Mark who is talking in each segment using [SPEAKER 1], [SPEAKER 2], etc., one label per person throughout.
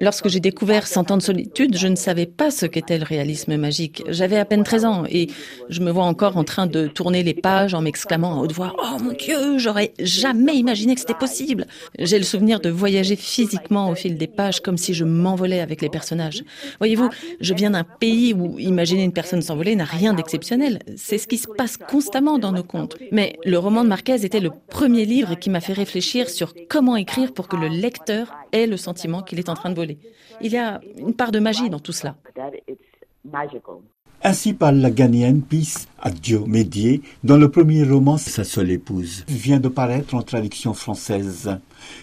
[SPEAKER 1] Lorsque j'ai découvert Cent ans de solitude, je ne savais pas ce qu'était le réalisme magique. J'avais à peine 13 ans et je me vois encore en train de tourner les pages en m'exclamant à haute voix Oh mon Dieu, j'aurais jamais imaginé que c'était possible. J'ai le souvenir de voyager physiquement au fil des pages comme si je m'envolais avec les personnages. Voyez-vous, je viens d'un pays où imaginer une personne s'envoler n'a rien d'exceptionnel. C'est ce qui se passe constamment dans nos contes. Mais le roman de Marquez était le premier livre qui m'a fait réfléchir sur comment écrire pour que le lecteur ait le sentiment qu'il est en train de voler. Il y a une part de magie dans tout cela.
[SPEAKER 2] Ainsi parle la Ghanéenne Peace Adio Médier, dont le premier roman Sa seule épouse vient de paraître en traduction française.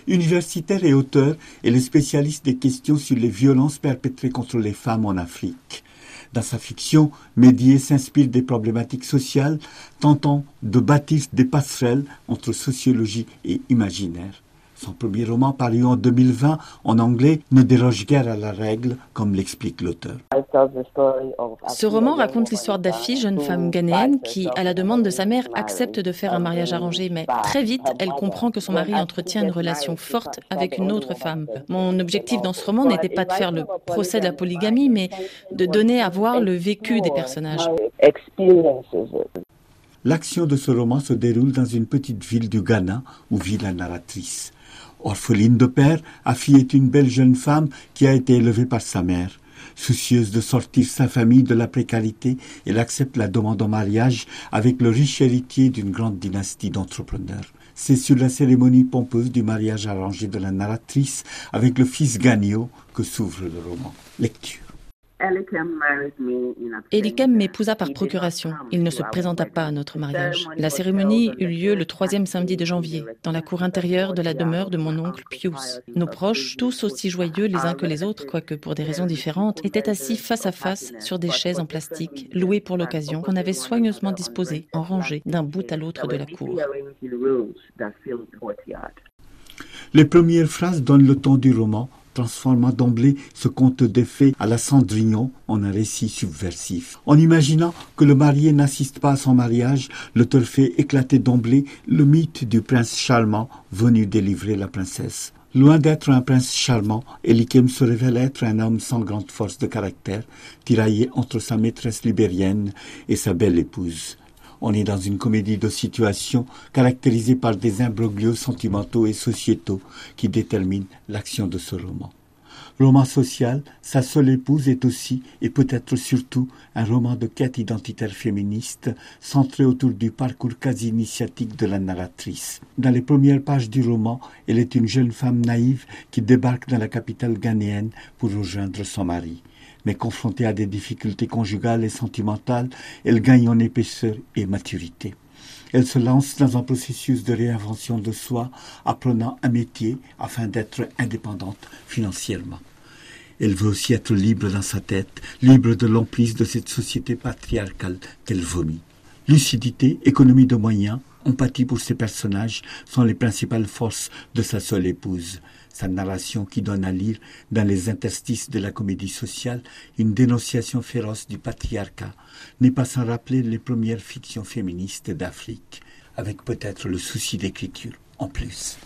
[SPEAKER 2] Universitaire et auteur, elle est spécialiste des questions sur les violences perpétrées contre les femmes en Afrique. Dans sa fiction, Médier s'inspire des problématiques sociales, tentant de bâtir des passerelles entre sociologie et imaginaire. Son premier roman paru en 2020 en anglais ne déroge guère à la règle, comme l'explique l'auteur.
[SPEAKER 1] Ce roman raconte l'histoire d'Afi, jeune femme ghanéenne, qui, à la demande de sa mère, accepte de faire un mariage arrangé, mais très vite, elle comprend que son mari entretient une relation forte avec une autre femme. Mon objectif dans ce roman n'était pas de faire le procès de la polygamie, mais de donner à voir le vécu des personnages.
[SPEAKER 2] L'action de ce roman se déroule dans une petite ville du Ghana où vit la narratrice. Orpheline de père, Afi est une belle jeune femme qui a été élevée par sa mère. Soucieuse de sortir sa famille de la précarité, elle accepte la demande en mariage avec le riche héritier d'une grande dynastie d'entrepreneurs. C'est sur la cérémonie pompeuse du mariage arrangé de la narratrice avec le fils Gagnon que s'ouvre le roman. Lecture.
[SPEAKER 1] Elikem m'épousa par procuration. Il ne se présenta pas à notre mariage. La cérémonie eut lieu le troisième samedi de janvier, dans la cour intérieure de la demeure de mon oncle Pius. Nos proches, tous aussi joyeux les uns que les autres, quoique pour des raisons différentes, étaient assis face à face sur des chaises en plastique, louées pour l'occasion, qu'on avait soigneusement disposées, en rangées, d'un bout à l'autre de la cour.
[SPEAKER 2] Les premières phrases donnent le ton du roman, transformant d'emblée ce conte de fées à la Cendrillon en un récit subversif. En imaginant que le marié n'assiste pas à son mariage, l'auteur fait éclater d'emblée le mythe du prince charmant venu délivrer la princesse. Loin d'être un prince charmant, Elikem se révèle être un homme sans grande force de caractère, tiraillé entre sa maîtresse libérienne et sa belle épouse. On est dans une comédie de situation caractérisée par des imbroglios sentimentaux et sociétaux qui déterminent l'action de ce roman. Roman social, Sa seule épouse est aussi, et peut-être surtout, un roman de quête identitaire féministe centré autour du parcours quasi initiatique de la narratrice. Dans les premières pages du roman, elle est une jeune femme naïve qui débarque dans la capitale ghanéenne pour rejoindre son mari mais confrontée à des difficultés conjugales et sentimentales, elle gagne en épaisseur et maturité. Elle se lance dans un processus de réinvention de soi, apprenant un métier afin d'être indépendante financièrement. Elle veut aussi être libre dans sa tête, libre de l'emprise de cette société patriarcale qu'elle vomit. Lucidité, économie de moyens, empathie pour ses personnages sont les principales forces de sa seule épouse sa narration qui donne à lire dans les interstices de la comédie sociale une dénonciation féroce du patriarcat, n'est pas sans rappeler les premières fictions féministes d'Afrique, avec peut-être le souci d'écriture en plus.